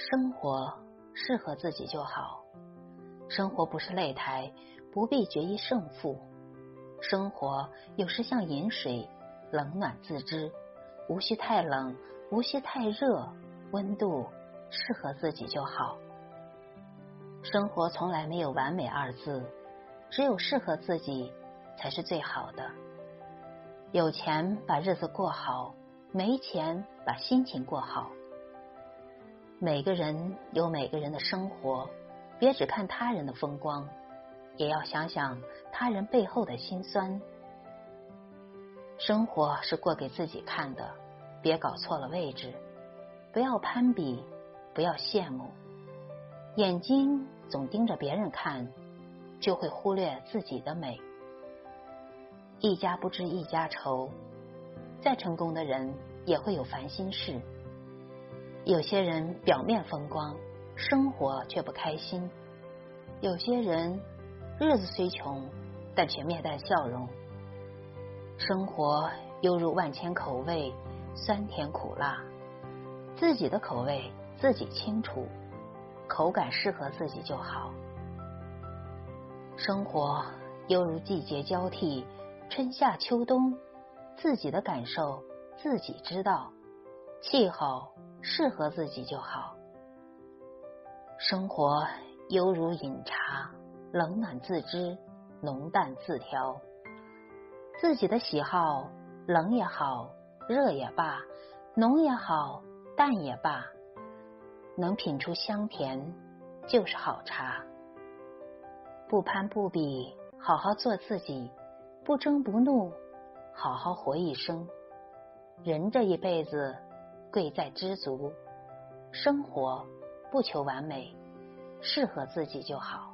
生活适合自己就好。生活不是擂台，不必决一胜负。生活有时像饮水，冷暖自知，无需太冷，无需太热，温度适合自己就好。生活从来没有完美二字，只有适合自己才是最好的。有钱把日子过好，没钱把心情过好。每个人有每个人的生活，别只看他人的风光，也要想想他人背后的辛酸。生活是过给自己看的，别搞错了位置，不要攀比，不要羡慕，眼睛总盯着别人看，就会忽略自己的美。一家不知一家愁，再成功的人也会有烦心事。有些人表面风光，生活却不开心；有些人日子虽穷，但却面带笑容。生活犹如万千口味，酸甜苦辣，自己的口味自己清楚，口感适合自己就好。生活犹如季节交替，春夏秋冬，自己的感受自己知道，气候。适合自己就好。生活犹如饮茶，冷暖自知，浓淡自调。自己的喜好，冷也好，热也罢，浓也好，淡也罢，能品出香甜，就是好茶。不攀不比，好好做自己；不争不怒，好好活一生。人这一辈子。贵在知足，生活不求完美，适合自己就好。